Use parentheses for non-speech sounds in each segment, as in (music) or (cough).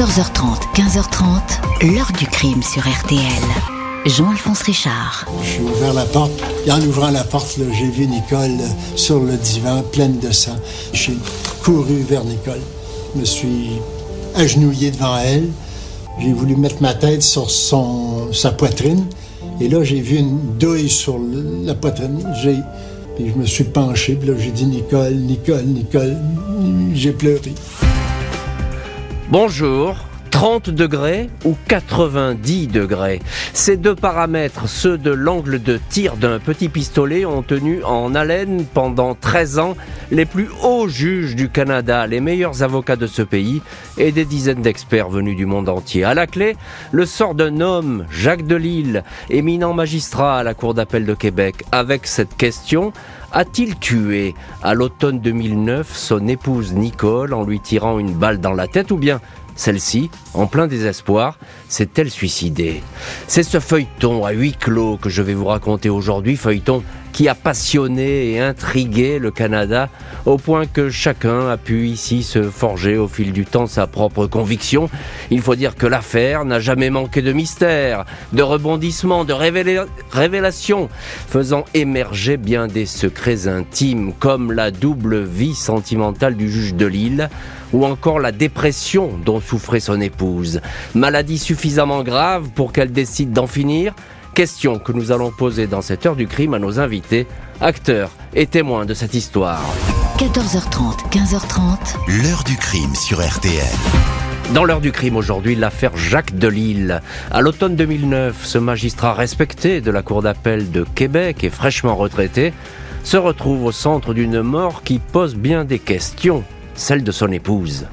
14h30, 15h30, l'heure du crime sur RTL. Jean-Alphonse Richard. J'ai ouvert la porte et en ouvrant la porte, j'ai vu Nicole sur le divan, pleine de sang. J'ai couru vers Nicole. Je me suis agenouillé devant elle. J'ai voulu mettre ma tête sur sa poitrine. Et là, j'ai vu une douille sur la poitrine. J'ai, puis je me suis penché. Puis j'ai dit Nicole, Nicole, Nicole. J'ai pleuré. Bonjour. 30 degrés ou 90 degrés? Ces deux paramètres, ceux de l'angle de tir d'un petit pistolet, ont tenu en haleine pendant 13 ans les plus hauts juges du Canada, les meilleurs avocats de ce pays et des dizaines d'experts venus du monde entier. À la clé, le sort d'un homme, Jacques Delisle, éminent magistrat à la Cour d'appel de Québec, avec cette question a-t-il tué à l'automne 2009 son épouse Nicole en lui tirant une balle dans la tête ou bien celle-ci, en plein désespoir, s'est-elle suicidée C'est ce feuilleton à huis clos que je vais vous raconter aujourd'hui, feuilleton qui a passionné et intrigué le Canada au point que chacun a pu ici se forger au fil du temps sa propre conviction. Il faut dire que l'affaire n'a jamais manqué de mystère, de rebondissements, de révélations, faisant émerger bien des secrets intimes comme la double vie sentimentale du juge de Lille ou encore la dépression dont souffrait son épouse. Maladie suffisamment grave pour qu'elle décide d'en finir Question que nous allons poser dans cette heure du crime à nos invités, acteurs et témoins de cette histoire. 14h30, 15h30. L'heure du crime sur RTL. Dans l'heure du crime aujourd'hui, l'affaire Jacques Delisle. À l'automne 2009, ce magistrat respecté de la Cour d'appel de Québec et fraîchement retraité se retrouve au centre d'une mort qui pose bien des questions, celle de son épouse.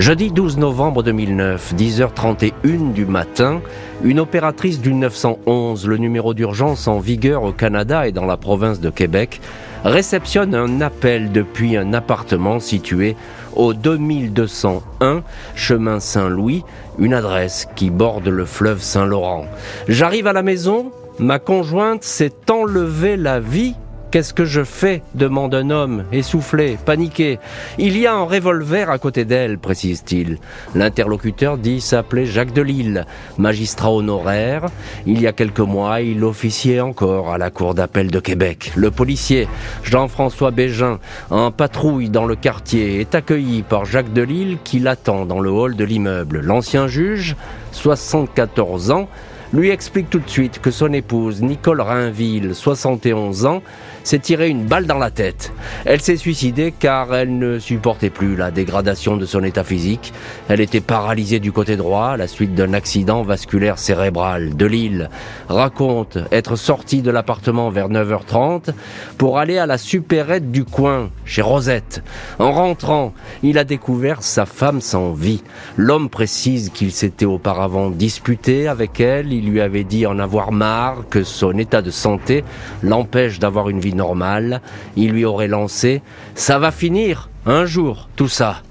Jeudi 12 novembre 2009, 10h31 du matin, une opératrice du 911, le numéro d'urgence en vigueur au Canada et dans la province de Québec, réceptionne un appel depuis un appartement situé au 2201 chemin Saint-Louis, une adresse qui borde le fleuve Saint-Laurent. J'arrive à la maison, ma conjointe s'est enlevée la vie Qu'est-ce que je fais demande un homme, essoufflé, paniqué. Il y a un revolver à côté d'elle, précise-t-il. L'interlocuteur dit s'appeler Jacques Delisle, magistrat honoraire. Il y a quelques mois, il officiait encore à la Cour d'appel de Québec. Le policier, Jean-François Bégin, en patrouille dans le quartier, est accueilli par Jacques Delisle qui l'attend dans le hall de l'immeuble. L'ancien juge, 74 ans, lui explique tout de suite que son épouse, Nicole Rainville, 71 ans, s'est tiré une balle dans la tête. Elle s'est suicidée car elle ne supportait plus la dégradation de son état physique. Elle était paralysée du côté droit à la suite d'un accident vasculaire cérébral. De Lille raconte être sortie de l'appartement vers 9h30 pour aller à la supérette du coin, chez Rosette. En rentrant, il a découvert sa femme sans vie. L'homme précise qu'il s'était auparavant disputé avec elle, il lui avait dit en avoir marre, que son état de santé l'empêche d'avoir une vie normal, il lui aurait lancé ⁇ Ça va finir, un jour, tout ça !⁇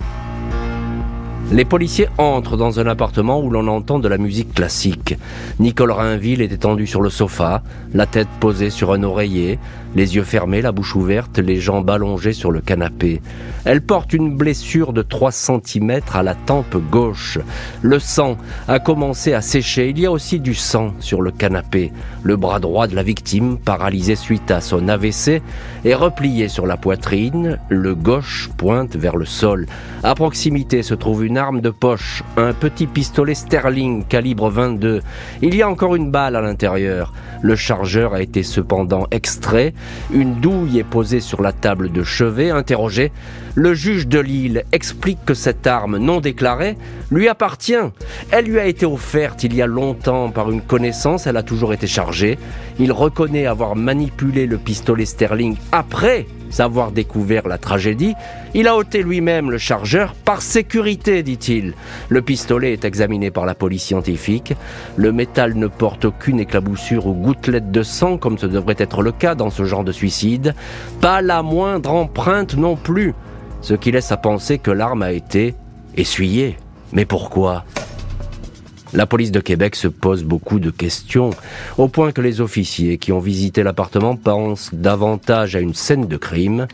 les policiers entrent dans un appartement où l'on entend de la musique classique. Nicole Rainville est étendue sur le sofa, la tête posée sur un oreiller, les yeux fermés, la bouche ouverte, les jambes allongées sur le canapé. Elle porte une blessure de 3 cm à la tempe gauche. Le sang a commencé à sécher. Il y a aussi du sang sur le canapé. Le bras droit de la victime, paralysé suite à son AVC, est replié sur la poitrine. Le gauche pointe vers le sol. À proximité se trouve une arme de poche, un petit pistolet Sterling calibre 22. Il y a encore une balle à l'intérieur. Le chargeur a été cependant extrait. Une douille est posée sur la table de chevet. Interrogé, le juge de Lille explique que cette arme non déclarée lui appartient. Elle lui a été offerte il y a longtemps par une connaissance. Elle a toujours été chargée. Il reconnaît avoir manipulé le pistolet Sterling après savoir découvert la tragédie, il a ôté lui-même le chargeur par sécurité, dit-il. Le pistolet est examiné par la police scientifique. Le métal ne porte aucune éclaboussure ou gouttelette de sang, comme ce devrait être le cas dans ce genre de suicide. Pas la moindre empreinte non plus. Ce qui laisse à penser que l'arme a été essuyée. Mais pourquoi? La police de Québec se pose beaucoup de questions, au point que les officiers qui ont visité l'appartement pensent davantage à une scène de crime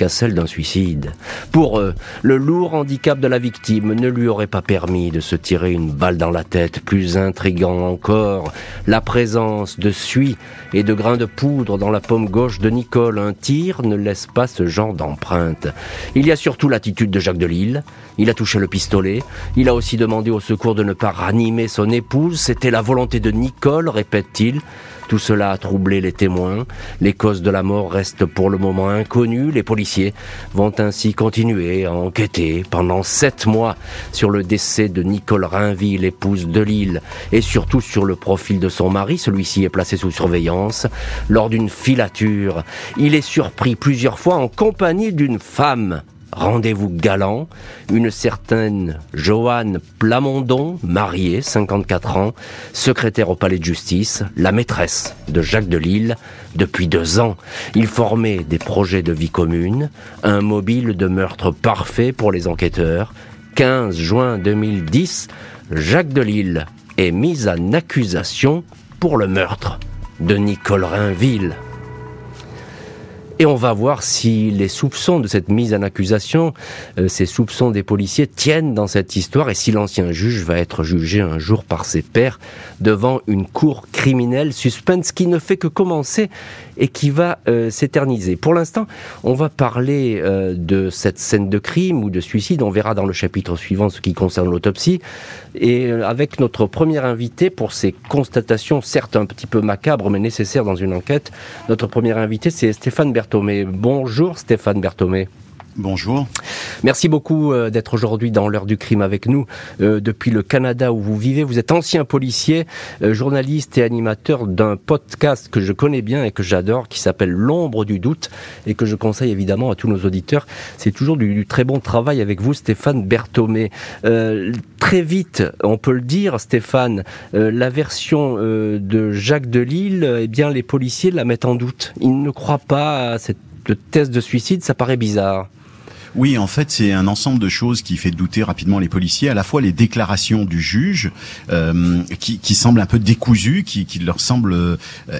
qu'à celle d'un suicide. Pour eux, le lourd handicap de la victime ne lui aurait pas permis de se tirer une balle dans la tête. Plus intrigant encore, la présence de suie et de grains de poudre dans la paume gauche de Nicole. Un tir ne laisse pas ce genre d'empreinte. Il y a surtout l'attitude de Jacques Delisle. Il a touché le pistolet. Il a aussi demandé au secours de ne pas ranimer son épouse. C'était la volonté de Nicole, répète-t-il. Tout cela a troublé les témoins. Les causes de la mort restent pour le moment inconnues. Les policiers vont ainsi continuer à enquêter pendant sept mois sur le décès de Nicole Rainville, épouse de Lille, et surtout sur le profil de son mari. Celui-ci est placé sous surveillance. Lors d'une filature, il est surpris plusieurs fois en compagnie d'une femme rendez-vous galant, une certaine Joanne Plamondon, mariée, 54 ans, secrétaire au palais de justice, la maîtresse de Jacques Delisle depuis deux ans. Il formait des projets de vie commune, un mobile de meurtre parfait pour les enquêteurs. 15 juin 2010, Jacques Delisle est mis en accusation pour le meurtre de Nicole Rainville. Et on va voir si les soupçons de cette mise en accusation, euh, ces soupçons des policiers tiennent dans cette histoire et si l'ancien juge va être jugé un jour par ses pairs devant une cour criminelle. Suspense qui ne fait que commencer et qui va euh, s'éterniser. Pour l'instant, on va parler euh, de cette scène de crime ou de suicide. On verra dans le chapitre suivant ce qui concerne l'autopsie. Et avec notre premier invité pour ces constatations, certes un petit peu macabres, mais nécessaires dans une enquête, notre premier invité, c'est Stéphane Bertrand Bonjour Stéphane Berthomé. Bonjour. Merci beaucoup euh, d'être aujourd'hui dans l'heure du crime avec nous. Euh, depuis le Canada où vous vivez, vous êtes ancien policier, euh, journaliste et animateur d'un podcast que je connais bien et que j'adore, qui s'appelle L'ombre du doute et que je conseille évidemment à tous nos auditeurs. C'est toujours du, très bon travail avec vous, Stéphane Berthomé. très vite, on peut le dire, Stéphane, la version de Jacques Delisle, eh bien, les policiers la mettent en doute. Ils ne croient pas à cette test de suicide, ça paraît bizarre. Oui, en fait, c'est un ensemble de choses qui fait douter rapidement les policiers. À la fois les déclarations du juge, euh, qui, qui, semblent un peu décousues, qui, qui leur semblent euh,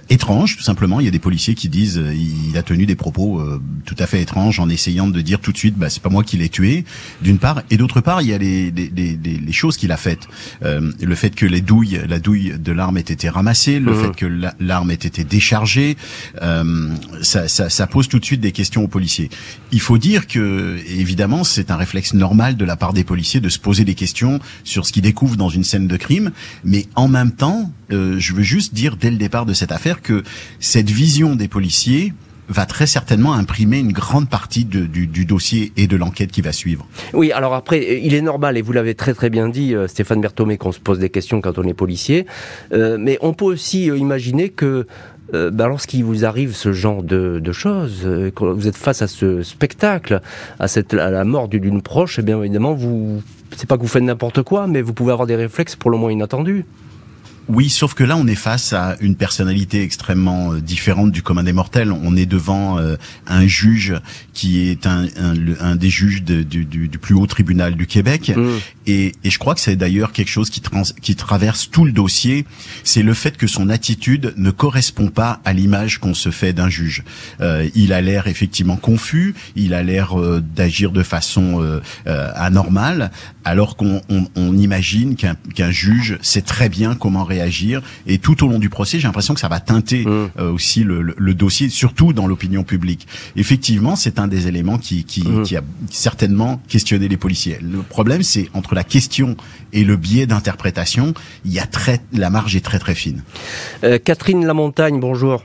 étranges, tout simplement. Il y a des policiers qui disent euh, il a tenu des propos euh, tout à fait étranges en essayant de dire tout de suite bah c'est pas moi qui l'ai tué, d'une part, et d'autre part, il y a les, les, les, les choses qu'il a faites. le fait que les douilles, la douille de l'arme ait été ramassée, le mmh. fait que l'arme ait été déchargée, ça, ça, ça pose tout de suite des questions aux policiers. Il faut dire que évidemment, c'est un réflexe normal de la part des policiers de se poser des questions sur ce qu'ils découvrent dans une scène de crime. Mais en même temps, euh, je veux juste dire dès le départ de cette affaire que cette vision des policiers va très certainement imprimer une grande partie du, dossier et de l'enquête qui va suivre. Oui, alors après, il est normal, et vous l'avez très très bien dit, euh, Stéphane Berthomé, qu'on se pose des questions quand on est policier, euh, mais on peut aussi imaginer que euh, bah, lorsqu'il vous arrive ce genre de, choses, euh, quand vous êtes face à ce spectacle, à, cette, à la mort d'une proche, eh bien évidemment, vous, c'est pas que vous faites n'importe quoi, mais vous pouvez avoir des réflexes pour le moins inattendus. Oui, sauf que là, on est face à une personnalité extrêmement euh, différente du commun des mortels. On est devant euh, un juge qui est un, un, des juges du, du, plus haut tribunal du Québec. Mm. Et, et, je crois que c'est d'ailleurs quelque chose qui, trans, qui traverse tout le dossier. C'est le fait que son attitude ne correspond pas à l'image qu'on se fait d'un juge. Euh, il a l'air effectivement confus, il a l'air d'agir de façon anormale, alors qu'on on, on imagine qu'un juge sait très bien comment réagir. Et tout au long du procès, j'ai l'impression que ça va teinter mmh. euh, aussi le, le, dossier, surtout dans l'opinion publique. Effectivement, c'est un des éléments qui, qui, mmh. qui, a certainement questionné les policiers. Le problème, c'est entre la question et le biais d'interprétation, il y a très, la marge est très très fine. Euh, Catherine Lamontagne, bonjour.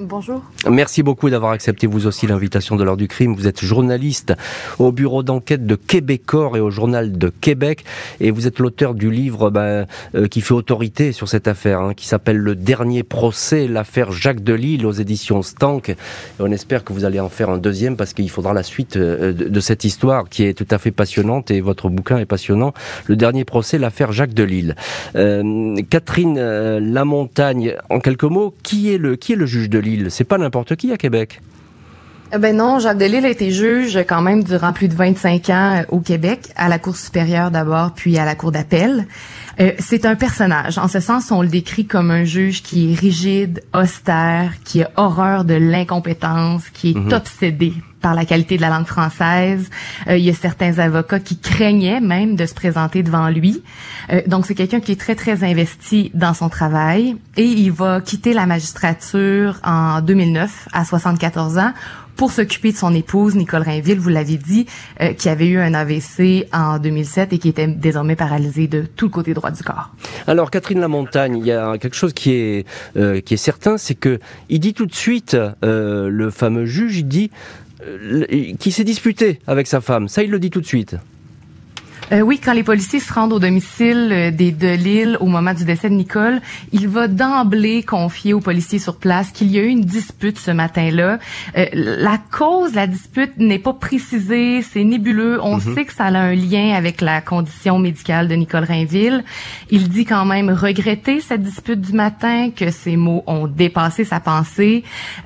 Bonjour. Merci beaucoup d'avoir accepté vous aussi l'invitation de l'heure du crime. Vous êtes journaliste au bureau d'enquête de Québecor et au journal de Québec et vous êtes l'auteur du livre bah, euh, qui fait autorité sur cette affaire, hein, qui s'appelle Le dernier procès, l'affaire Jacques Delisle aux éditions Stank. On espère que vous allez en faire un deuxième parce qu'il faudra la suite euh, de, cette histoire qui est tout à fait passionnante et votre bouquin est passionnant. Le dernier procès, l'affaire Jacques Delisle. Euh, Catherine Lamontagne, en quelques mots, qui est le qui est le juge de Lille c'est pas n'importe qui à Québec. Eh ben non, Jacques Delisle a été juge quand même durant plus de 25 ans euh, au Québec, à la Cour supérieure d'abord, puis à la Cour d'appel. Euh, c'est un personnage. En ce sens, on le décrit comme un juge qui est rigide, austère, qui a horreur de l'incompétence, qui est mhm. obsédé par la qualité de la langue française. Euh, il y a certains avocats qui craignaient même de se présenter devant lui. donc c'est quelqu'un qui est très très investi dans son travail et il va quitter la magistrature en 2009 à 74 ans pour s'occuper de son épouse, Nicole Rainville, vous l'avez dit, euh, qui avait eu un AVC en 2007 et qui était désormais paralysée de tout le côté droit du corps. Alors, Catherine Lamontagne, il y a quelque chose qui est, euh, qui est certain, c'est que il dit tout de suite, euh, le fameux juge, il dit, qui s'est disputé avec sa femme. Ça, il le dit tout de suite. Euh, oui, quand les policiers se rendent au domicile euh, des de Lille au moment du décès de Nicole, il va d'emblée confier aux policiers sur place qu'il y a eu une dispute ce matin-là. Euh, la cause, la dispute n'est pas précisée, c'est nébuleux. On mhm. sait que ça a un lien avec la condition médicale de Nicole Rainville. Il dit quand même regretter cette dispute du matin, que ses mots ont dépassé sa pensée.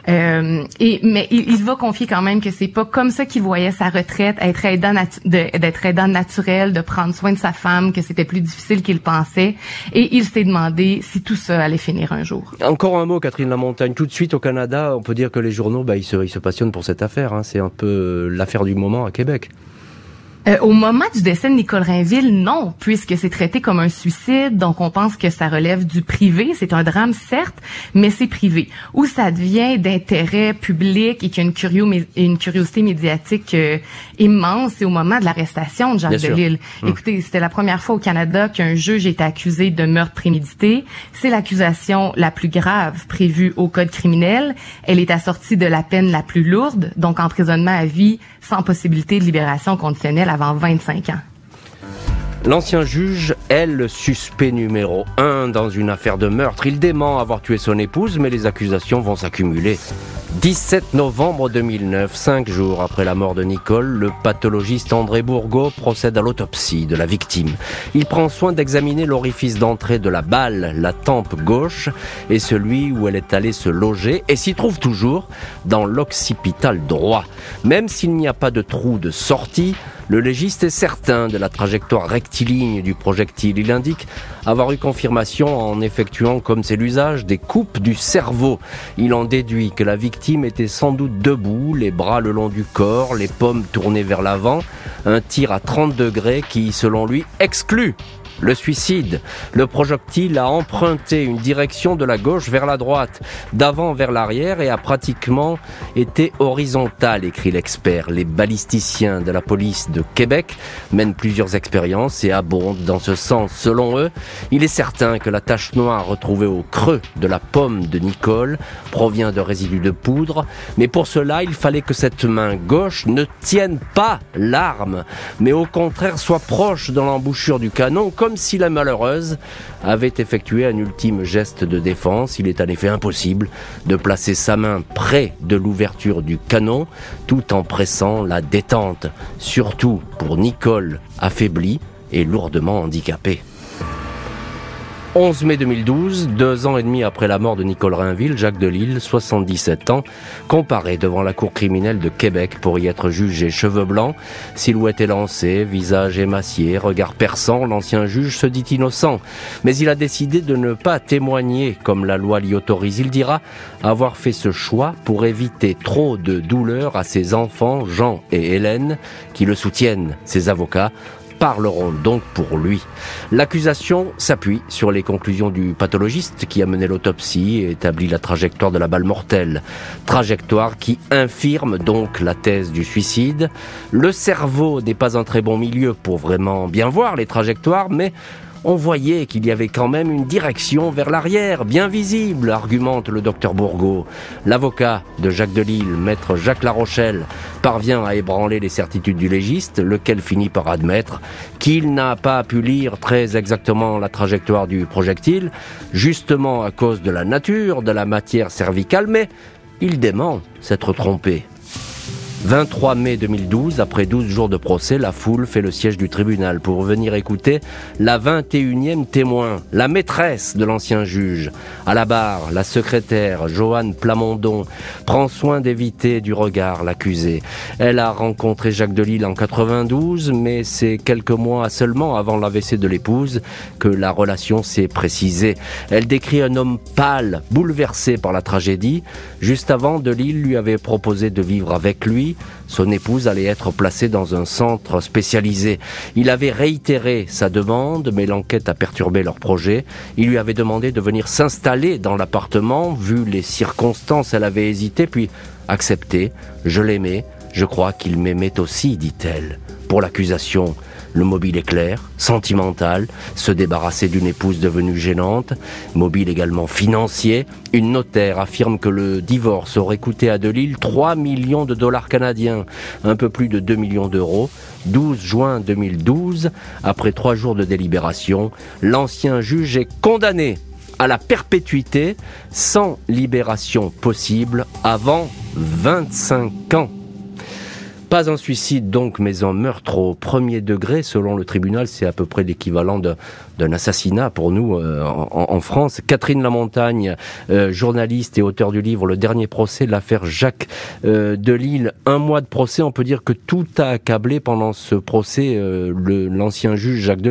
et mais il, va confier quand même que c'est pas comme ça qu'il voyait sa retraite, être aidant d'être aidant naturel de prendre soin de sa femme, que c'était plus difficile qu'il pensait. Et il s'est demandé si tout ça allait finir un jour. Encore un mot, Catherine Lamontagne. Tout de suite au Canada, on peut dire que les journaux, bah, ils, se, se passionnent pour cette affaire. Hein. C'est un peu l'affaire du moment à Québec. Euh, au moment du décès de Nicole Rainville, non, puisque c'est traité comme un suicide, donc on pense que ça relève du privé. C'est un drame, certes, mais c'est privé. Où ça devient d'intérêt public et qu'il y a une, une curiosité médiatique euh, immense, c'est au moment de l'arrestation de Jacques Delisle. Hum. Écoutez, c'était la première fois au Canada qu'un juge est accusé de meurtre prémédité. C'est l'accusation la plus grave prévue au Code criminel. Elle est assortie de la peine la plus lourde, donc emprisonnement à vie sans possibilité de libération conditionnelle avant 25 ans. L'ancien juge est le suspect numéro un dans une affaire de meurtre. Il dément avoir tué son épouse, mais les accusations vont s'accumuler. 17 novembre 2009, cinq jours après la mort de Nicole, le pathologiste André Bourgault procède à l'autopsie de la victime. Il prend soin d'examiner l'orifice d'entrée de la balle, la tempe gauche, et celui où elle est allée se loger, et s'y trouve toujours dans l'occipital droit. Même s'il n'y a pas de trou de sortie, le légiste est certain de la trajectoire rectiligne du projectile. Il indique avoir eu confirmation en effectuant, comme c'est l'usage, des coupes du cerveau. Il en déduit que la victime était sans doute debout, les bras le long du corps, les pommes tournées vers l'avant, un tir à 30 degrés qui, selon lui, exclut le suicide. Le projectile a emprunté une direction de la gauche vers la droite, d'avant vers l'arrière et a pratiquement été horizontal, écrit l'expert. Les balisticiens de la police de Québec mènent plusieurs expériences et abondent dans ce sens. Selon eux, il est certain que la tache noire retrouvée au creux de la pomme de Nicole provient de résidus de poudre, mais pour cela, il fallait que cette main gauche ne tienne pas l'arme, mais au contraire soit proche dans l'embouchure du canon, comme si la malheureuse avait effectué un ultime geste de défense. Il est en effet impossible de placer sa main près de l'ouverture du canon tout en pressant la détente, surtout pour Nicole affaiblie et lourdement handicapée. 11 mai 2012, deux ans et demi après la mort de Nicole Rainville, Jacques Delisle, 77 ans, comparé devant la cour criminelle de Québec pour y être jugé. Cheveux blancs, silhouette élancée, visage émacié, regard perçant, l'ancien juge se dit innocent. Mais il a décidé de ne pas témoigner comme la loi l'y autorise. Il dira avoir fait ce choix pour éviter trop de douleur à ses enfants, Jean et Hélène, qui le soutiennent. Ses avocats parleront donc pour lui. L'accusation s'appuie sur les conclusions du pathologiste qui a mené l'autopsie et établi la trajectoire de la balle mortelle. Trajectoire qui infirme donc la thèse du suicide. Le cerveau n'est pas un très bon milieu pour vraiment bien voir les trajectoires, mais on voyait qu'il y avait quand même une direction vers l'arrière, bien visible, argumente le docteur Bourgault. L'avocat de Jacques Delisle, maître Jacques Larochelle, parvient à ébranler les certitudes du légiste, lequel finit par admettre qu'il n'a pas pu lire très exactement la trajectoire du projectile, justement à cause de la nature de la matière cervicale, mais il dément s'être trompé. 23 mai 2012, après 12 jours de procès, la foule fait le siège du tribunal pour venir écouter la 21e témoin, la maîtresse de l'ancien juge. À la barre, la secrétaire, Joanne Plamondon, prend soin d'éviter du regard l'accusé. Elle a rencontré Jacques Delisle en 92, mais c'est quelques mois seulement avant l'AVC de l'épouse que la relation s'est précisée. Elle décrit un homme pâle, bouleversé par la tragédie. Juste avant, Delisle lui avait proposé de vivre avec lui son épouse allait être placée dans un centre spécialisé. Il avait réitéré sa demande, mais l'enquête a perturbé leur projet. Il lui avait demandé de venir s'installer dans l'appartement. Vu les circonstances, elle avait hésité, puis accepté. Je l'aimais. Je crois qu'il m'aimait aussi, dit-elle. Pour l'accusation, le mobile est clair, sentimental, se débarrasser d'une épouse devenue gênante, mobile également financier. Une notaire affirme que le divorce aurait coûté à Delille 3 millions de dollars canadiens, un peu plus de 2 millions d'euros. 12 juin 2012, après trois jours de délibération, l'ancien juge est condamné à la perpétuité sans libération possible avant 25 ans. Pas un suicide donc, mais un meurtre au premier degré. Selon le tribunal, c'est à peu près l'équivalent d'un assassinat pour nous euh, en, France. Catherine Lamontagne, euh, journaliste et auteur du livre Le dernier procès, l'affaire Jacques euh, Delisle. Un mois de procès, on peut dire que tout a accablé pendant ce procès l'ancien juge Jacques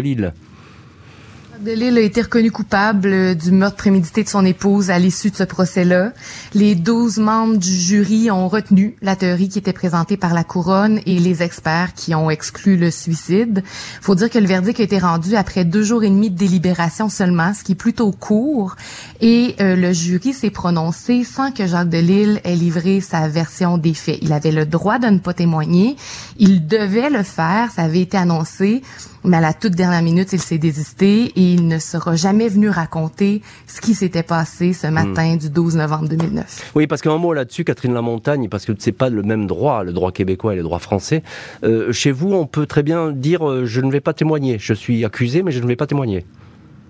Delisle. Delille a été reconnu coupable du meurtre prémédité de son épouse à l'issue de ce procès-là. Les douze membres du jury ont retenu la théorie qui était présentée par la couronne et les experts qui ont exclu le suicide. Faut dire que le verdict a été rendu après deux jours et demi de délibération seulement, ce qui est plutôt court. Et euh, le jury s'est prononcé sans que Jacques Delille ait livré sa version des faits. Il avait le droit de ne pas témoigner. Il devait le faire. Ça avait été annoncé. Mais à la toute dernière minute, il s'est désisté et il ne sera jamais venu raconter ce qui s'était passé ce matin hmm. du 12 novembre 2009. Oui, parce qu'un mot là-dessus, Catherine Lamontagne, parce que c'est pas le même droit, le droit québécois et le droit français. Euh, chez vous, on peut très bien dire euh, je ne vais pas témoigner. Je suis accusé, mais je ne vais pas témoigner.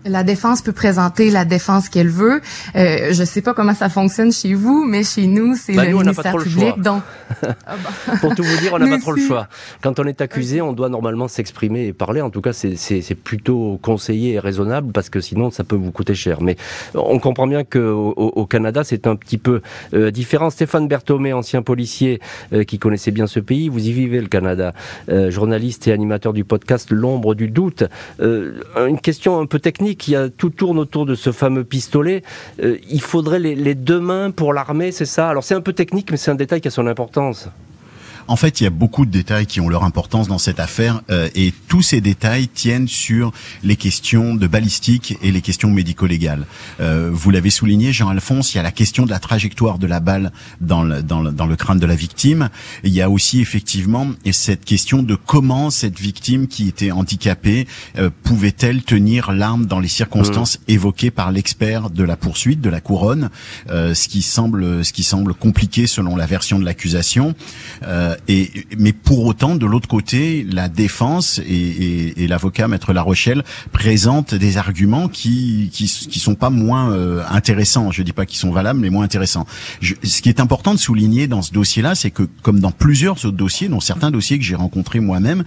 La défense peut présenter la défense qu'elle veut. Euh, je sais pas comment ça fonctionne chez vous, mais chez nous, c'est bah, le ministère public. Donc, (laughs) ah bah. pour tout vous dire, on n'a pas trop le choix. Quand on est accusé, on doit normalement s'exprimer et parler. En tout cas, c'est plutôt conseillé et raisonnable parce que sinon, ça peut vous coûter cher. Mais on comprend bien que au, au Canada, c'est un petit peu euh, différent. Stéphane Berthomé, ancien policier euh, qui connaissait bien ce pays, vous y vivez le Canada, euh, journaliste et animateur du podcast L'ombre du doute. une question un peu technique qui a, tout tourne autour de ce fameux pistolet. Euh, il faudrait les, les deux mains pour l'armée, c'est ça? Alors c'est un peu technique, mais c'est un détail qui a son importance. En fait, il y a beaucoup de détails qui ont leur importance dans cette affaire euh, et tous ces détails tiennent sur les questions de balistique et les questions médico-légales. Euh, vous l'avez souligné, Jean-Alphonse, il y a la question de la trajectoire de la balle dans le, dans le, dans le crâne de la victime. Il y a aussi effectivement cette question de comment cette victime qui était handicapée euh, pouvait-elle tenir l'arme dans les circonstances mmh. évoquées par l'expert de la poursuite de la couronne, euh, ce qui semble ce qui semble compliqué selon la version de l'accusation. Euh, et, mais pour autant, de l'autre côté, la défense et, et, et l'avocat Maître La Rochelle présentent des arguments qui qui, qui sont pas moins euh, intéressants. Je dis pas qu'ils sont valables, mais moins intéressants. Je, ce qui est important de souligner dans ce dossier-là, c'est que comme dans plusieurs autres dossiers, dont certains dossiers que j'ai rencontrés moi-même,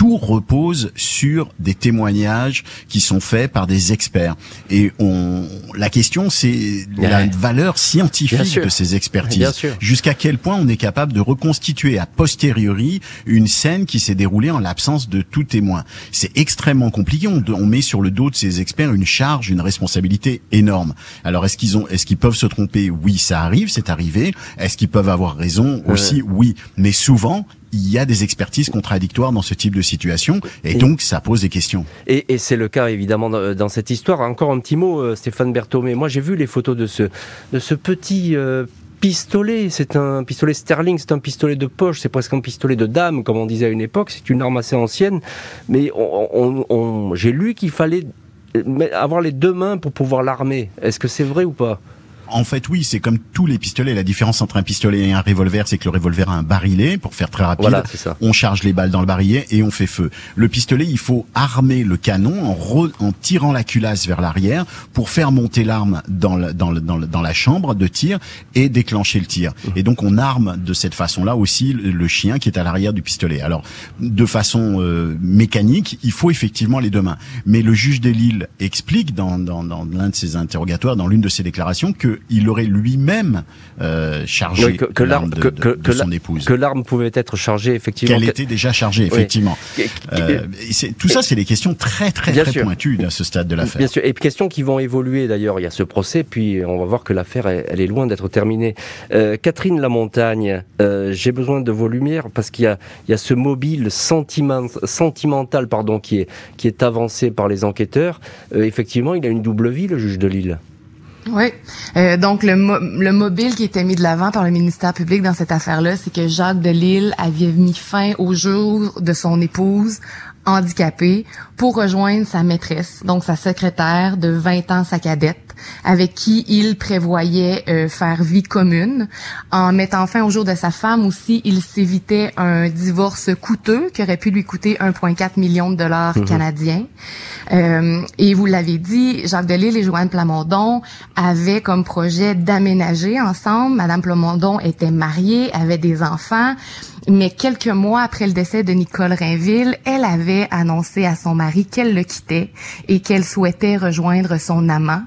tout repose sur des témoignages qui sont faits par des experts. Et on, la question, c'est la valeur scientifique de ces expertises. Jusqu'à quel point on est capable de reconstituer a posteriori une scène qui s'est déroulée en l'absence de tout témoin. C'est extrêmement compliqué. On, on, met sur le dos de ces experts une charge, une responsabilité énorme. Alors, est-ce qu'ils ont, est-ce qu'ils peuvent se tromper? Oui, ça arrive, c'est arrivé. Est-ce qu'ils peuvent avoir raison? Aussi Oui. Mais souvent, il y a des expertises contradictoires dans ce type de situation et, donc ça pose des questions. Et, et c'est le cas évidemment dans, cette histoire. Encore un petit mot, euh, Stéphane Berthomé. Moi j'ai vu les photos de ce, de ce petit euh, pistolet. C'est un pistolet Sterling, c'est un pistolet de poche, c'est presque un pistolet de dame, comme on disait à une époque. C'est une arme assez ancienne. Mais on, on, j'ai lu qu'il fallait avoir les deux mains pour pouvoir l'armer. Est-ce que c'est vrai ou pas? En fait, oui, c'est comme tous les pistolets. La différence entre un pistolet et un revolver, c'est que le revolver a un barillet, pour faire très rapide. Voilà, ça. On charge les balles dans le barillet et on fait feu. Le pistolet, il faut armer le canon en, re- en tirant la culasse vers l'arrière pour faire monter l'arme dans, le- dans, dans, dans la chambre de tir et déclencher le tir. Et donc on arme de cette façon-là aussi le, le chien qui est à l'arrière du pistolet. Alors de façon euh, mécanique, il faut effectivement les deux mains. Mais le juge de Lille explique dans, dans, dans l'un de ses interrogatoires, dans l'une de ses déclarations, qu'il aurait lui-même euh, chargé Oui, que, que l'arme de, son épouse. que l'arme pouvait être chargée effectivement. Qu'elle était déjà chargée, effectivement. Oui. Euh, tout ça, c'est des questions très très Bien très sûr. pointues à ce stade de l'affaire. Bien sûr, et questions qui vont évoluer d'ailleurs. Il y a ce procès, puis on va voir que l'affaire, elle, elle est loin d'être terminée. Euh, Catherine Lamontagne, euh, j'ai besoin de vos lumières parce qu'il y a, il y a ce mobile sentiment, sentimental pardon, qui, est, qui est avancé par les enquêteurs. Euh, effectivement, il a une double vie, le juge de Lille. Oui. Euh, donc le, mo- le mobile qui était mis de l'avant par le ministère public dans cette affaire-là, c'est que Jacques Delisle avait mis fin au jour de son épouse handicapée pour rejoindre sa maîtresse, donc sa secrétaire de 20 ans, sa cadette, avec qui il prévoyait euh, faire vie commune. En mettant fin au jour de sa femme aussi, il s'évitait un divorce coûteux qui aurait pu lui coûter 1,4 million de dollars canadiens. Euh, et vous l'avez dit, Jacques Delisle et Joanne Plamondon avaient comme projet d'aménager ensemble. Madame Plamondon était mariée, avait des enfants, mais quelques mois après le décès de Nicole Rainville, elle avait annoncé à son mari qu'elle le quittait et qu'elle souhaitait rejoindre son amant.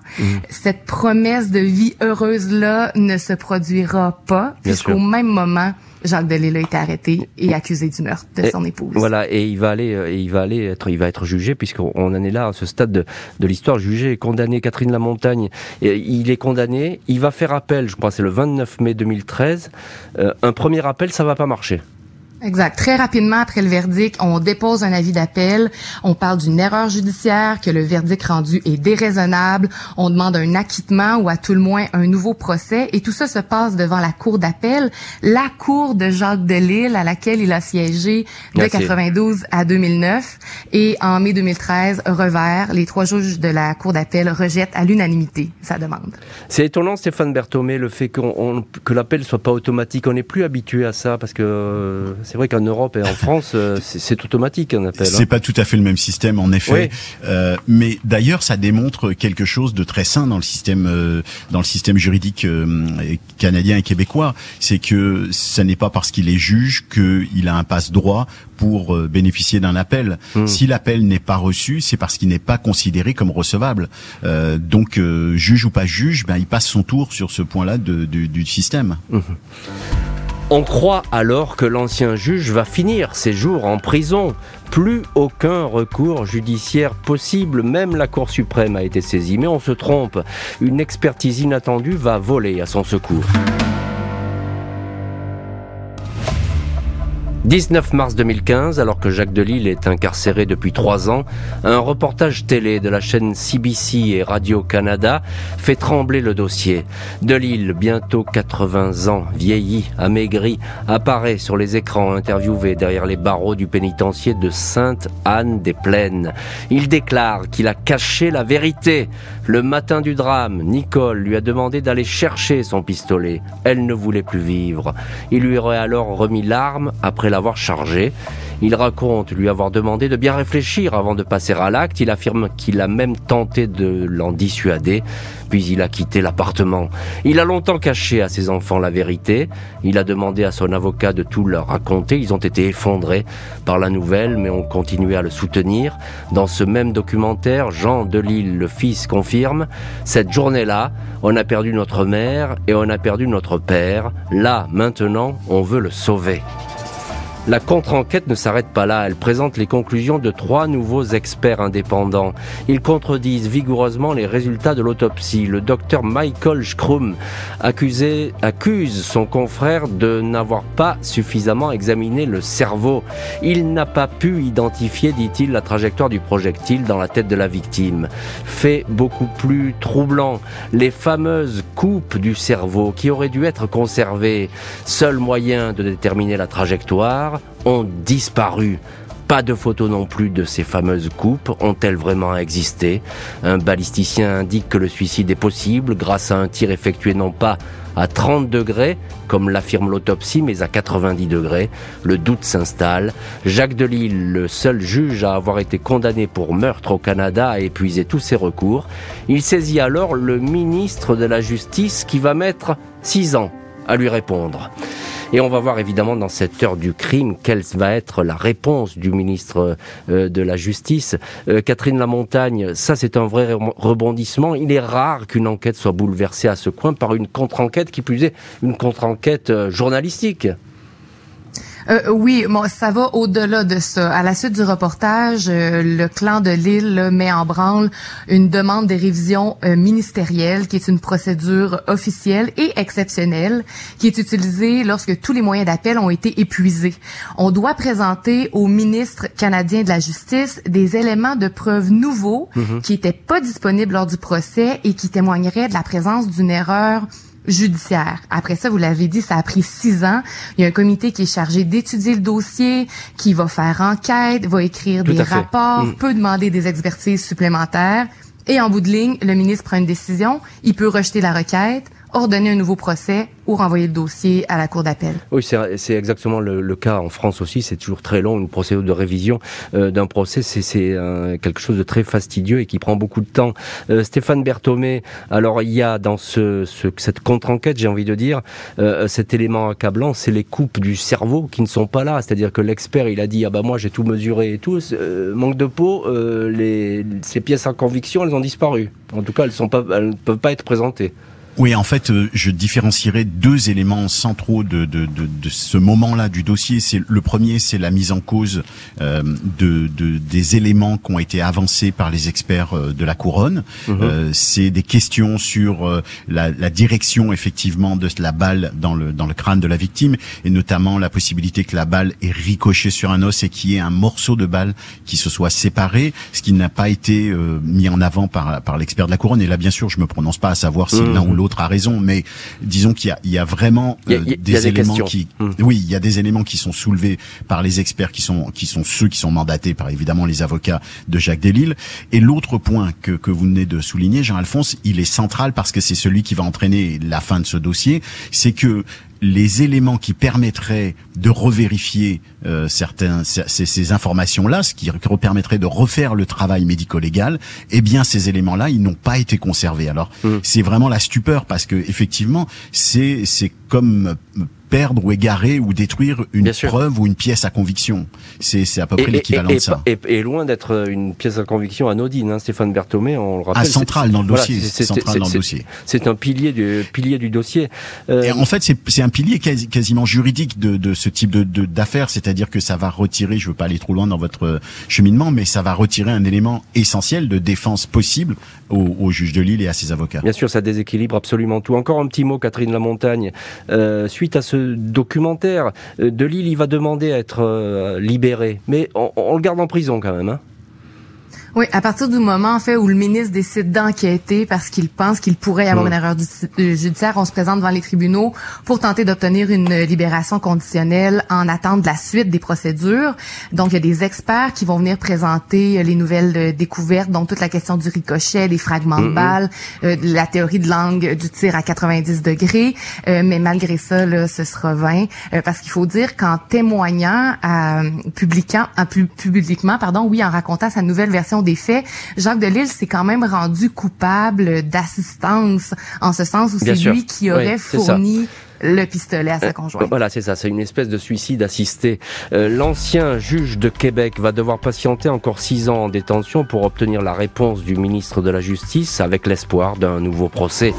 Cette promesse de vie heureuse-là ne se produira pas, puisqu'au même moment, Jacques Delisle a été arrêté et accusé du meurtre de Et- son épouse. Voilà, et il va aller, euh, et il va aller être, il va être jugé puisqu'on on en est là à ce stade de, de l'histoire, jugé et condamné. Catherine Lamontagne, et il est condamné. Il va faire appel, je crois, c'est le 29 mai 2013. Euh, un premier appel, ça va pas marcher. Exact. Très rapidement après le verdict, on dépose un avis d'appel. On parle d'une erreur judiciaire, que le verdict rendu est déraisonnable. On demande un acquittement ou à tout le moins un nouveau procès. Et tout ça se passe devant la cour d'appel, la cour de Jacques Delisle à laquelle il a siégé de c'est- 92 à 2009. Et en mai 2013, revers, les trois juges de la cour d'appel rejettent à l'unanimité sa demande. C'est étonnant, Stéphane Berthomé, le fait qu'on, on- que l'appel soit pas automatique. On n'est plus habitué à ça parce que euh, c'est vrai qu'en Europe et en France, euh, (laughs) c'est, c'est automatique un appel. hein. C'est pas tout à fait le même système, en effet. Euh, mais d'ailleurs, ça démontre quelque chose de très sain dans le système, euh, dans le système juridique euh, canadien et québécois. C'est que ça n'est pas parce qu'il est juge qu'il a un passe droit pour euh, bénéficier d'un appel. Hmm. Si l'appel n'est pas reçu, c'est parce qu'il n'est pas considéré comme recevable. Euh, donc, euh, juge ou pas juge, ben il passe son tour sur ce point-là de- du- du système. On croit alors que l'ancien juge va finir ses jours en prison. Plus aucun recours judiciaire possible, même la Cour suprême a été saisie. Mais on se trompe, une expertise inattendue va voler à son secours. 19 mars 2015, alors que Jacques Delisle est incarcéré depuis trois ans, un reportage télé de la chaîne CBC et Radio-Canada fait trembler le dossier. Delisle, bientôt 80 ans, vieilli, amaigri, apparaît sur les écrans interviewé derrière les barreaux du pénitencier de Sainte-Anne-des-Plaines. Il déclare qu'il a caché la vérité. Le matin du drame, Nicole lui a demandé d'aller chercher son pistolet. Elle ne voulait plus vivre. Il lui aurait alors remis l'arme après l'avoir chargée. Il raconte lui avoir demandé de bien réfléchir avant de passer à l'acte. Il affirme qu'il a même tenté de l'en dissuader, puis il a quitté l'appartement. Il a longtemps caché à ses enfants la vérité. Il a demandé à son avocat de tout leur raconter. Ils ont été effondrés par la nouvelle, mais ont continué à le soutenir. Dans ce même documentaire, Jean Delisle, le fils, confirme Cette journée-là, on a perdu notre mère et on a perdu notre père. Là, maintenant, on veut le sauver. La contre-enquête ne s'arrête pas là, elle présente les conclusions de trois nouveaux experts indépendants. Ils contredisent vigoureusement les résultats de l'autopsie. Le docteur Michael Schrum accusé, accuse son confrère de n'avoir pas suffisamment examiné le cerveau. Il n'a pas pu identifier, dit-il, la trajectoire du projectile dans la tête de la victime. Fait beaucoup plus troublant, les fameuses coupes du cerveau qui auraient dû être conservées, seul moyen de déterminer la trajectoire, ont disparu. Pas de photos non plus de ces fameuses coupes. Ont-elles vraiment existé? Un balisticien indique que le suicide est possible grâce à un tir effectué non pas à 30 degrés, comme l'affirme l'autopsie, mais à 90 degrés. Le doute s'installe. Jacques Delisle, le seul juge à avoir été condamné pour meurtre au Canada, a épuisé tous ses recours. Il saisit alors le ministre de la Justice qui va mettre 6 ans à lui répondre. Et on va voir évidemment dans cette heure du crime quelle va être la réponse du ministre euh, de la Justice. Euh, Catherine Lamontagne, ça c'est un vrai rebondissement. Il est rare qu'une enquête soit bouleversée à ce point par une contre-enquête qui plus est une contre-enquête euh, journalistique. Euh, oui, bon, ça va au-delà de ça. À la suite du reportage, euh, le clan de Lille met en branle une demande de révision euh, ministérielle, qui est une procédure officielle et exceptionnelle, qui est utilisée lorsque tous les moyens d'appel ont été épuisés. On doit présenter au ministre canadien de la Justice des éléments de preuve nouveaux mm-hmm. qui n'étaient pas disponibles lors du procès et qui témoigneraient de la présence d'une erreur judiciaire. Après ça, vous l'avez dit, ça a pris six ans. Il y a un comité qui est chargé d'étudier le dossier, qui va faire enquête, va écrire des rapports, mm. peut demander des expertises supplémentaires. Et en bout de ligne, le ministre prend une décision, il peut rejeter la requête, ordonner un nouveau procès ou renvoyer le dossier à la cour d'appel. Oui, c'est exactement le, cas en France aussi. C'est toujours très long, une procédure de révision euh, d'un procès. C'est euh, quelque chose de très fastidieux et qui prend beaucoup de temps. Euh, Stéphane Berthomé, alors il y a dans ce, cette contre-enquête, j'ai envie de dire, cet élément accablant, c'est les coupes du cerveau qui ne sont pas là. C'est-à-dire que l'expert, il a dit, ah bah moi j'ai tout mesuré et tout. manque de peau, ces pièces en conviction, elles ont disparu. En tout cas, elles ne peuvent pas être présentées. Oui, en fait, euh, je différencierai deux éléments centraux de, de, de, de ce moment-là du dossier. C'est le premier, c'est la mise en cause euh, de, des éléments qui ont été avancés par les experts euh, de la couronne. Mhm. Euh, c'est des questions sur euh, la, la, direction effectivement de la balle dans le dans le crâne de la victime, et notamment la possibilité que la balle ait ricoché sur un os et qu'il y ait un morceau de balle qui se soit séparé, ce qui n'a pas été mis en avant par par l'expert de la couronne. Et là, bien sûr, je me prononce pas à savoir si mhm. l'un ou l'autre l'autre a raison, mais disons qu'il y, y a, vraiment des éléments qui, hum. oui, il y a des éléments qui sont soulevés par les experts, qui sont qui sont ceux qui sont mandatés par évidemment les avocats de Jacques Delisle. Et l'autre point que, que vous venez de souligner, Jean-Alphonse, il est central parce que c'est celui qui va entraîner la fin de ce dossier, c'est que les éléments qui permettraient de revérifier euh, certains ces, ces informations-là, ce qui permettrait de refaire le travail médico-légal, eh bien ces éléments-là, ils n'ont pas été conservés. Alors mmh. c'est vraiment la stupeur parce que effectivement, c'est c'est comme perdre ou égarer ou détruire une preuve ou une pièce à conviction. C'est à peu près l'équivalent de ça. Et, loin d'être une pièce à conviction anodine, hein, Stéphane Berthomé, on le rappelle. À central dans le dossier. c'est central dans le dossier. C'est un pilier du pilier du dossier. Euh, et en fait, c'est un pilier quasiment juridique de, de ce type de d'affaires, c'est-à-dire que ça va retirer, je veux pas aller trop loin dans votre cheminement, mais ça va retirer un élément essentiel de défense possible au, au juge de Lille et à ses avocats. Bien sûr, ça déséquilibre absolument tout. Encore un petit mot, Catherine Lamontagne. Euh, suite à ce documentaire. Euh, de Lille, il va demander à être euh, libéré, mais on, le garde en prison quand même. Hein oui, à partir du moment en fait où le ministre décide d'enquêter parce qu'il pense qu'il pourrait y avoir une erreur euh, judiciaire, on se présente devant les tribunaux pour tenter d'obtenir une libération conditionnelle en attente de la suite des procédures. Donc il y a des experts qui vont venir présenter les nouvelles euh, découvertes, dont toute la question du ricochet, des fragments de balles, euh, la théorie de langue du tir à 90 degrés. mais malgré ça, là, ce sera vain parce qu'il faut dire qu'en témoignant, à, publiquant, publiquement, pardon, oui, en racontant sa nouvelle version des faits, Jacques Delisle s'est quand même rendu coupable d'assistance, en ce sens où c'est lui qui aurait fourni le pistolet à sa euh, conjointe. Voilà, c'est ça, c'est une espèce de suicide assisté. Euh, l'ancien juge de Québec va devoir patienter encore six ans en détention pour obtenir la réponse du ministre de la Justice avec l'espoir d'un nouveau procès.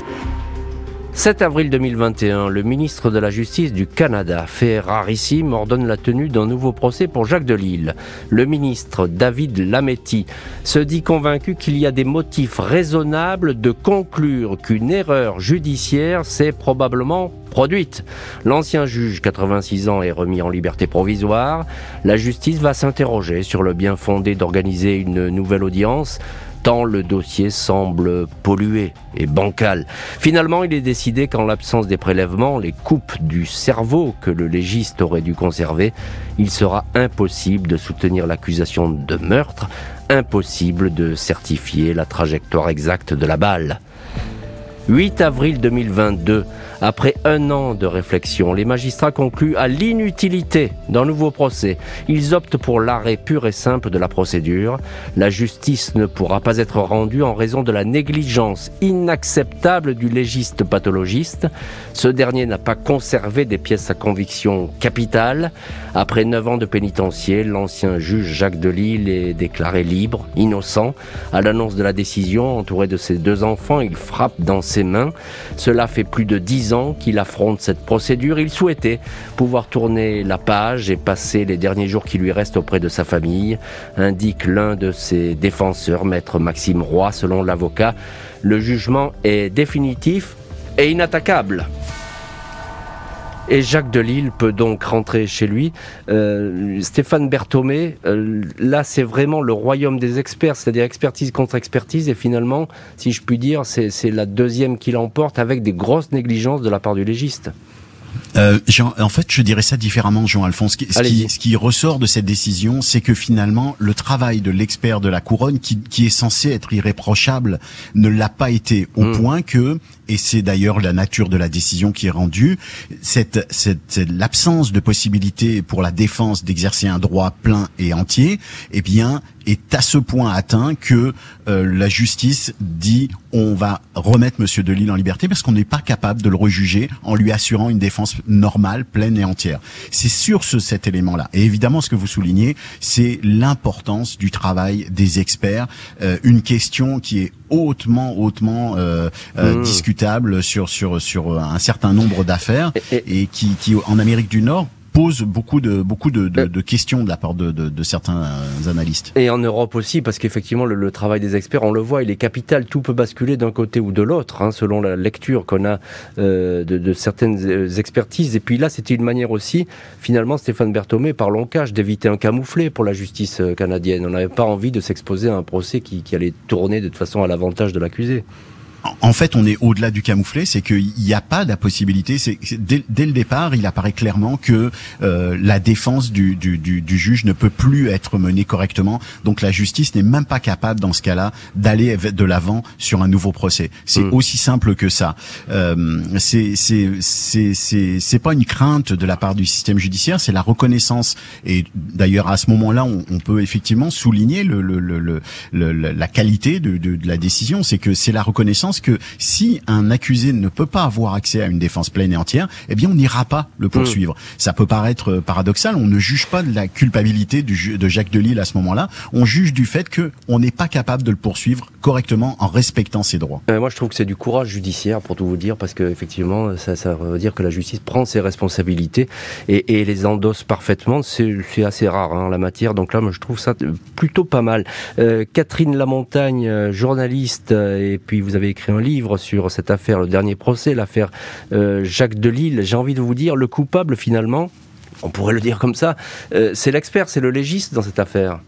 7 avril 2021, le ministre de la Justice du Canada, fait rarissime, ordonne la tenue d'un nouveau procès pour Jacques Delisle. Le ministre David Lametti se dit convaincu qu'il y a des motifs raisonnables de conclure qu'une erreur judiciaire s'est probablement produite. L'ancien juge, 86 ans, est remis en liberté provisoire. La justice va s'interroger sur le bien fondé d'organiser une nouvelle audience tant le dossier semble pollué et bancal. Finalement, il est décidé qu'en l'absence des prélèvements, les coupes du cerveau que le légiste aurait dû conserver, il sera impossible de soutenir l'accusation de meurtre, impossible de certifier la trajectoire exacte de la balle. 8 avril 2022, après un an de réflexion, les magistrats concluent à l'inutilité d'un nouveau procès. Ils optent pour l'arrêt pur et simple de la procédure. La justice ne pourra pas être rendue en raison de la négligence inacceptable du légiste pathologiste. Ce dernier n'a pas conservé des pièces à conviction capitale. Après neuf ans de pénitencier, l'ancien juge Jacques Delisle est déclaré libre, innocent. À l'annonce de la décision, entouré de ses deux enfants, il frappe dans ses mains. Cela fait plus de dix ans qu'il affronte cette procédure. Il souhaitait pouvoir tourner la page et passer les derniers jours qui lui restent auprès de sa famille, indique l'un de ses défenseurs, maître Maxime Roy, selon l'avocat. Le jugement est définitif et inattaquable. Et Jacques Delille peut donc rentrer chez lui. Euh, Stéphane Berthomé, euh, là c'est vraiment le royaume des experts, c'est-à-dire expertise contre expertise. Et finalement, si je puis dire, c'est la deuxième qui l'emporte avec des grosses négligences de la part du légiste. Euh, Jean, en fait, je dirais ça différemment, Jean-Alphonse. Ce, qui, ce qui ressort de cette décision, c'est que finalement, le travail de l'expert de la couronne, qui, qui, est censé être irréprochable, ne l'a pas été, au hmm. point que et c'est d'ailleurs la nature de la décision qui est rendue, cette, cette l'absence de possibilité pour la défense d'exercer un droit plein et entier, eh bien, est à ce point atteint que euh, la justice dit on va remettre Monsieur Delille en liberté parce qu'on n'est pas capable de le rejuger en lui assurant une défense normale, pleine et entière. C'est sur ce, cet élément-là. Et évidemment, ce que vous soulignez, c'est l'importance du travail des experts. Euh, une question qui est hautement, hautement euh, euh, mmh. discutable sur sur sur un certain nombre d'affaires et, qui, qui en Amérique du Nord pose beaucoup de beaucoup de, de, de questions de la part de, de, certains analystes. Et en Europe aussi, parce qu'effectivement le, travail des experts, on le voit, il est capital. Tout peut basculer d'un côté ou de l'autre, hein, selon la lecture qu'on a euh, de, certaines euh, expertises. Et puis là, c'était une manière aussi, finalement, Stéphane Berthomé, par l'encage, d'éviter un camouflet pour la justice euh, canadienne. On n'avait pas envie de s'exposer à un procès qui, qui allait tourner de toute façon à l'avantage de l'accusé en fait, on est au-delà du camouflet, c'est qu'il n'y a pas la possibilité. C'est dès, dès, le départ, il apparaît clairement que euh, la défense du, du, du, du, juge ne peut plus être menée correctement. Donc la justice n'est même pas capable, dans ce cas-là, d'aller de l'avant sur un nouveau procès. C'est mm. aussi simple que ça. Euh, c'est c'est pas une crainte de la part du système judiciaire, c'est la reconnaissance. Et d'ailleurs, à ce moment-là, on, on, peut effectivement souligner le, le, le, le la qualité de, de, de la décision. C'est que c'est la reconnaissance que si un accusé ne peut pas avoir accès à une défense pleine et entière, eh bien on n'ira pas le poursuivre. Hmm. Ça peut paraître euh, paradoxal, on ne juge pas de la culpabilité du, de Jacques Delisle à ce moment-là, on juge du fait que on n'est pas capable de le poursuivre correctement en respectant ses droits. Euh, moi je trouve que c'est du courage judiciaire pour tout vous dire, parce qu'effectivement ça, ça veut dire que la justice prend ses responsabilités et, et les endosse parfaitement, c'est assez rare hein, la matière, donc là moi, je trouve ça plutôt pas mal. Euh, Catherine Lamontagne, euh, journaliste, et puis vous avez écrit un livre sur cette affaire, le dernier procès, l'affaire euh, Jacques Delisle. J'ai envie de vous dire, le coupable finalement, on pourrait le dire comme ça, euh, c'est l'expert, c'est le légiste dans cette affaire.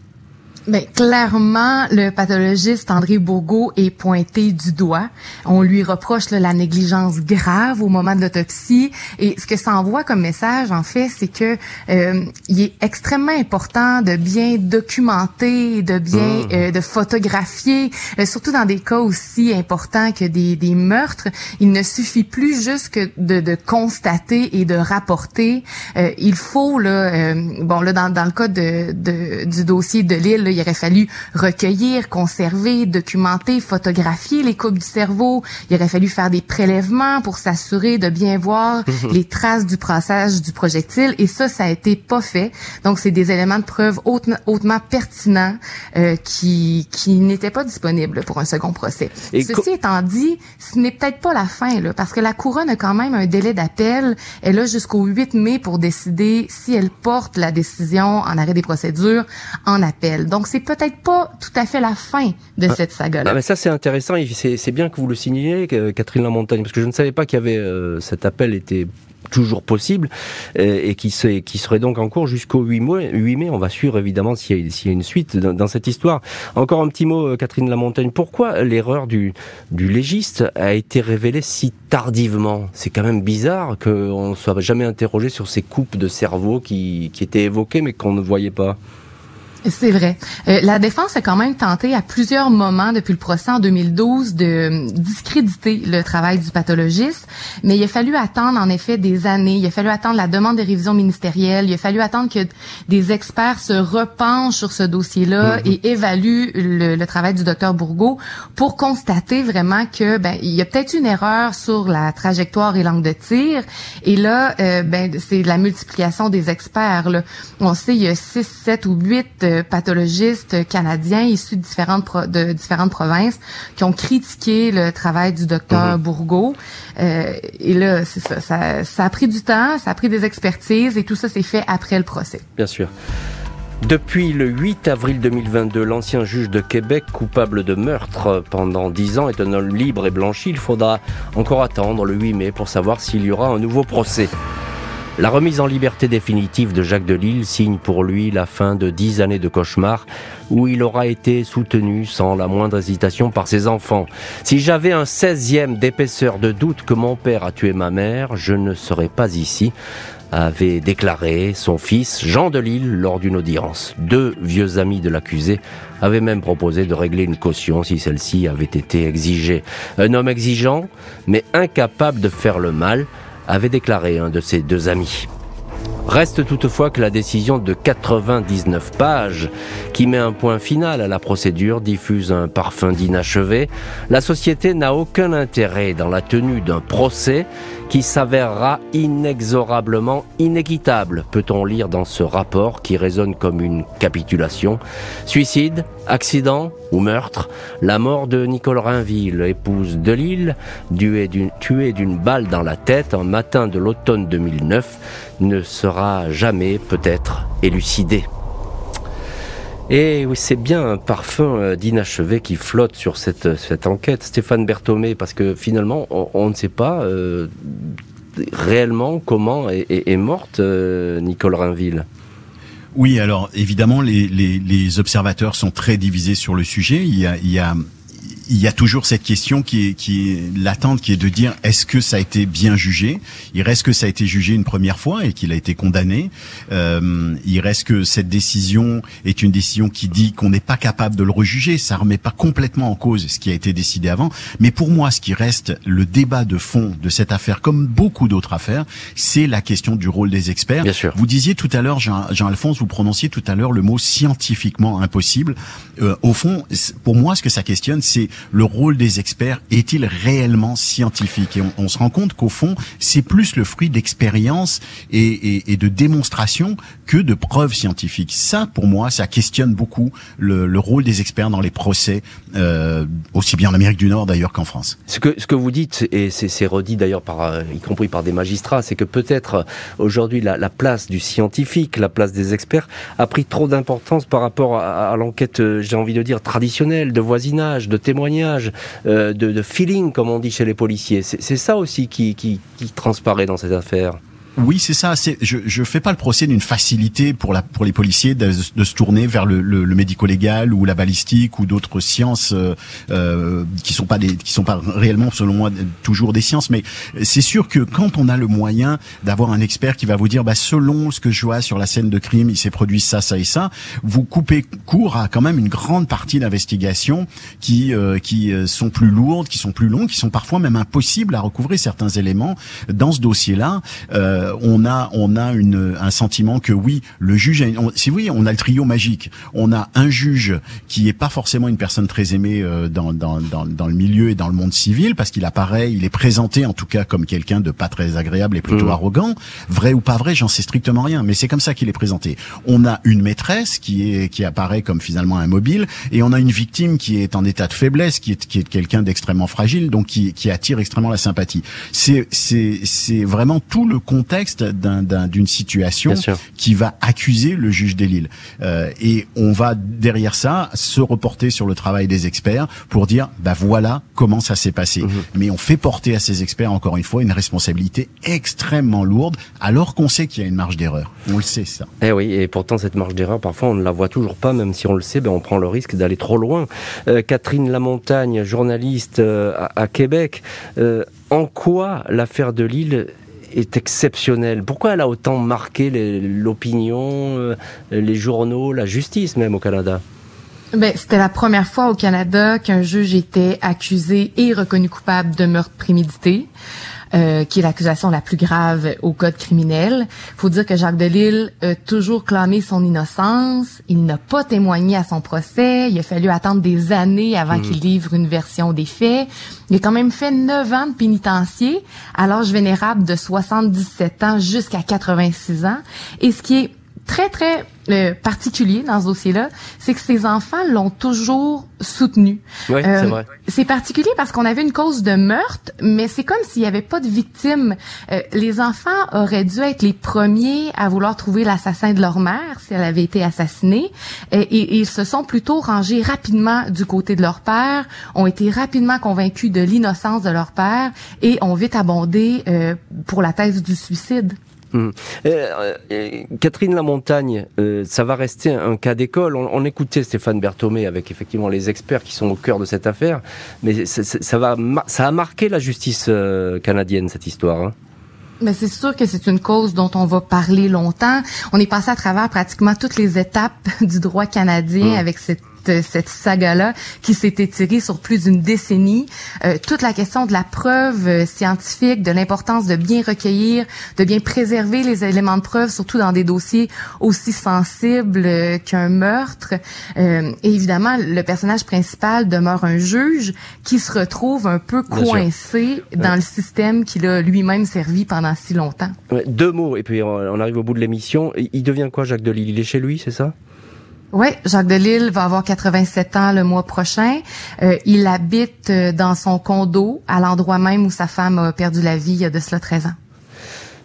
Ben, clairement, le pathologiste André Bourgault est pointé du doigt. On lui reproche la négligence grave au moment de l'autopsie. Et ce que ça envoie comme message, en fait, c'est que euh, il est extrêmement important de bien documenter, de bien mmh. euh, de photographier, euh, surtout dans des cas aussi importants que des, des meurtres. Il ne suffit plus juste que de, de constater et de rapporter. Euh, il faut là, bon là dans, dans le cas de, de du dossier de Lille, il aurait fallu recueillir, conserver, documenter, photographier les coupes du cerveau. Il aurait fallu faire des prélèvements pour s'assurer de bien voir (laughs) les traces du passage du projectile. Et ça, ça a été pas fait. Donc, c'est des éléments de preuve hautement pertinents euh, qui, qui n'étaient pas disponibles pour un second procès. Ceci étant dit, ce n'est peut-être pas la fin, là, parce que la couronne a quand même un délai d'appel. Elle a jusqu'au 8 mai pour décider si elle porte la décision en arrêt des procédures en appel. Donc, Donc c'est peut-être pas tout à fait la fin de Ah. cette saga-là. Ah, mais ça c'est intéressant et c'est bien que vous le signaliez, que- Catherine Lamontagne, parce que je ne savais pas qu'il y avait euh, cet appel était toujours possible euh, et qui, se- qui serait donc en cours jusqu'au 8 mai. 8 mai. On va suivre évidemment s'il y, y a une suite dans, dans cette histoire. Encore un petit mot, euh, Catherine Lamontagne. Pourquoi l'erreur du, du légiste a été révélée si tardivement? C'est quand même bizarre qu'on ne soit jamais interrogé sur ces coupes de cerveau qui, qui étaient évoquées mais qu'on ne voyait pas. C'est vrai. Euh, la défense a quand même tenté à plusieurs moments depuis le procès en 2012 de euh, discréditer le travail du pathologiste, mais il a fallu attendre en effet des années. Il a fallu attendre la demande des révisions ministérielles. Il a fallu attendre que des experts se repenchent sur ce dossier-là et évaluent le, le travail du docteur Bourgault pour constater vraiment que ben il y a peut-être une erreur sur la trajectoire et l'angle de tir. Et là, euh, ben c'est la multiplication des experts. Là. On sait il y a 6, 7 ou 8 euh, pathologistes canadiens issus de différentes pro- de différentes provinces qui ont critiqué le travail du docteur Bourgault. Euh, et là, c'est ça, ça, ça a pris du temps, ça a pris des expertises et tout ça s'est fait après le procès. Bien sûr. Depuis le 8 avril 2022, l'ancien juge de Québec, coupable de meurtre pendant 10 ans, est un homme libre et blanchi. Il faudra encore attendre le 8 mai pour savoir s'il y aura un nouveau procès. La remise en liberté définitive de Jacques Delisle signe pour lui la fin de 10 années de cauchemar où il aura été soutenu sans la moindre hésitation par ses enfants. Si j'avais un 16e d'épaisseur de doute que mon père a tué ma mère, je ne serais pas ici avait déclaré son fils Jean Delisle lors d'une audience. Deux vieux amis de l'accusé avaient même proposé de régler une caution si celle-ci avait été exigée. Un homme exigeant, mais incapable de faire le mal, avait déclaré un de ses deux amis. Reste toutefois que la décision de 99 pages, qui met un point final à la procédure, diffuse un parfum d'inachevé. La société n'a aucun intérêt dans la tenue d'un procès qui s'avérera inexorablement inéquitable, peut-on lire dans ce rapport qui résonne comme une capitulation? Suicide, accident ou meurtre, la mort de Nicole Rainville, épouse de Lille, tuée d'une balle dans la tête un matin de l'automne 2009, ne sera jamais peut-être élucidée. Et oui, c'est bien un parfum euh, d'inachevé qui flotte sur cette, cette enquête, Stéphane Berthomé, parce que finalement, on, ne sait pas euh, réellement comment est, morte euh, Nicole Rainville. Oui, alors évidemment, les, observateurs sont très divisés sur le sujet. Il y a, il y a toujours cette question qui est, qui est latente, qui est de dire est-ce que ça a été bien jugé? Il reste que ça a été jugé une première fois et qu'il a été condamné. Euh, il reste que cette décision est une décision qui dit qu'on n'est pas capable de le rejuger. Ça remet pas complètement en cause ce qui a été décidé avant. Mais pour moi, ce qui reste le débat de fond de cette affaire, comme beaucoup d'autres affaires, c'est la question du rôle des experts. Bien sûr. Vous disiez tout à l'heure, Jean- Jean-Alphonse, vous prononciez tout à l'heure le mot scientifiquement impossible. Euh, au fond, pour moi, ce que ça questionne, c'est le rôle des experts. Est-il réellement scientifique Et on, on se rend compte qu'au fond, c'est plus le fruit d'expérience et, et- et de démonstration que de preuves scientifiques. Ça, pour moi, ça questionne beaucoup le, le rôle des experts dans les procès, euh, aussi bien en Amérique du Nord d'ailleurs qu'en France. Ce que, ce que vous dites, et c'est c'est redit d'ailleurs par, euh, y compris par des magistrats, c'est que peut-être euh, aujourd'hui la, la place du scientifique, la place des experts, a pris trop d'importance par rapport à, à l'enquête, euh, j'ai envie de dire, traditionnelle, de voisinage, de témoignage, euh, de, feeling, comme on dit chez les policiers. C'est c'est ça aussi qui, qui, qui transparaît dans cette affaire. Oui, c'est ça. Je, je fais pas le procès d'une facilité pour la, pour les policiers de, de se tourner vers le, le, le médico-légal ou la balistique ou d'autres sciences euh, euh, qui sont pas des, qui sont pas réellement, selon moi, toujours des sciences. Mais c'est sûr que quand on a le moyen d'avoir un expert qui va vous dire, bah, selon ce que je vois sur la scène de crime, il s'est produit ça, ça et ça, vous coupez court à quand même une grande partie d'investigation qui, euh, qui euh, sont plus lourdes, qui sont plus longues, qui sont parfois même impossibles à recouvrer certains éléments dans ce dossier-là. Euh, on a, on a une, un sentiment que oui, le juge, a une- on- si oui, on a le trio magique. On a un juge qui est pas forcément une personne très aimée euh, dans, dans, dans, dans le milieu et dans le monde civil, parce qu'il apparaît, il est présenté en tout cas comme quelqu'un de pas très agréable et plutôt Mhm. arrogant. Vrai ou pas vrai, j'en sais strictement rien, mais c'est comme ça qu'il est présenté. On a une maîtresse qui est qui apparaît comme finalement un mobile, et on a une victime qui est en état de faiblesse, qui est qui est quelqu'un d'extrêmement fragile, donc qui qui attire extrêmement la sympathie. C'est c'est c'est vraiment tout le contexte d'une situation qui va accuser le juge des Lille. Euh, et on va derrière ça se reporter sur le travail des experts pour dire bah voilà comment ça s'est passé. Mhm. Mais on fait porter à ces experts encore une fois une responsabilité extrêmement lourde alors qu'on sait qu'il y a une marge d'erreur. On le sait ça. Eh oui, et pourtant cette marge d'erreur parfois on ne la voit toujours pas même si on le sait, ben on prend le risque d'aller trop loin. Euh, Catherine Lamontagne, journaliste euh, à, Québec, euh, en quoi l'affaire de Lille est exceptionnelle Pourquoi elle a autant marqué l'opinion, les journaux, la justice même au Canada? Ben, c'était la première fois au Canada qu'un juge était accusé et reconnu coupable de meurtre prémédité. Euh, qui est l'accusation la plus grave au code criminel. faut dire que Jacques Delisle a toujours clamé son innocence. Il n'a pas témoigné à son procès. Il a fallu attendre des années avant hmm. qu'il livre une version des faits. Il a quand même fait neuf ans de pénitencier à l'âge vénérable de 77 ans jusqu'à 86 ans. Et ce qui est très, très euh, particulier dans ce dossier-là, c'est que ses enfants l'ont toujours soutenu. Oui, c'est euh, vrai. C'est particulier parce qu'on avait une cause de meurtre, mais c'est comme s'il n'y avait pas de victime. Euh, les enfants auraient dû être les premiers à vouloir trouver l'assassin de leur mère si elle avait été assassinée, et, et, ils se sont plutôt rangés rapidement du côté de leur père, ont été rapidement convaincus de l'innocence de leur père et ont vite abondé pour la thèse du suicide. Hum. Euh, euh, Catherine Lamontagne, euh, ça va rester un cas d'école. On, écoutait Stéphane Berthomé avec effectivement les experts qui sont au cœur de cette affaire, mais ça, va, ça a marqué la justice canadienne cette histoire. Hein. Mais c'est sûr que c'est une cause dont on va parler longtemps. On est passé à travers pratiquement toutes les étapes (laughs) du droit canadien hum. avec cette cette saga-là qui s'est étirée sur plus d'une décennie. Euh, toute la question de la preuve euh, scientifique, de l'importance de bien recueillir, de bien préserver les éléments de preuve, surtout dans des dossiers aussi sensibles euh, qu'un meurtre. et évidemment, le personnage principal demeure un juge qui se retrouve un peu coincé dans le système qu'il a lui-même servi pendant si longtemps. deux mots, et puis on arrive au bout de l'émission. Il devient quoi, Jacques Delisle? Il est chez lui, c'est ça? Oui, Jacques Delisle va avoir 87 ans le mois prochain. Euh, il habite euh, dans son condo à l'endroit même où sa femme a perdu la vie il y a de cela 13 ans.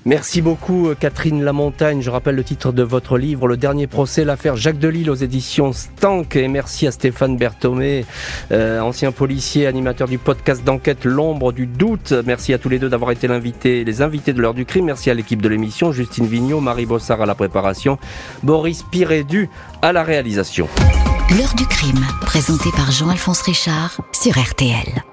Merci beaucoup euh, Catherine Lamontagne. Je rappelle le titre de votre livre, Le dernier procès, l'affaire Jacques Delisle aux éditions Stank. Et merci à Stéphane Berthomé, euh, ancien policier, animateur du podcast d'enquête L'ombre du doute. Merci à tous les deux d'avoir été l'invité, les invités de l'heure du crime. Merci à l'équipe de l'émission, Justine Vignot, Marie Bossard à la préparation, Boris Pirédu à la réalisation. L'heure du crime, présenté par Jean-Alphonse Richard sur RTL.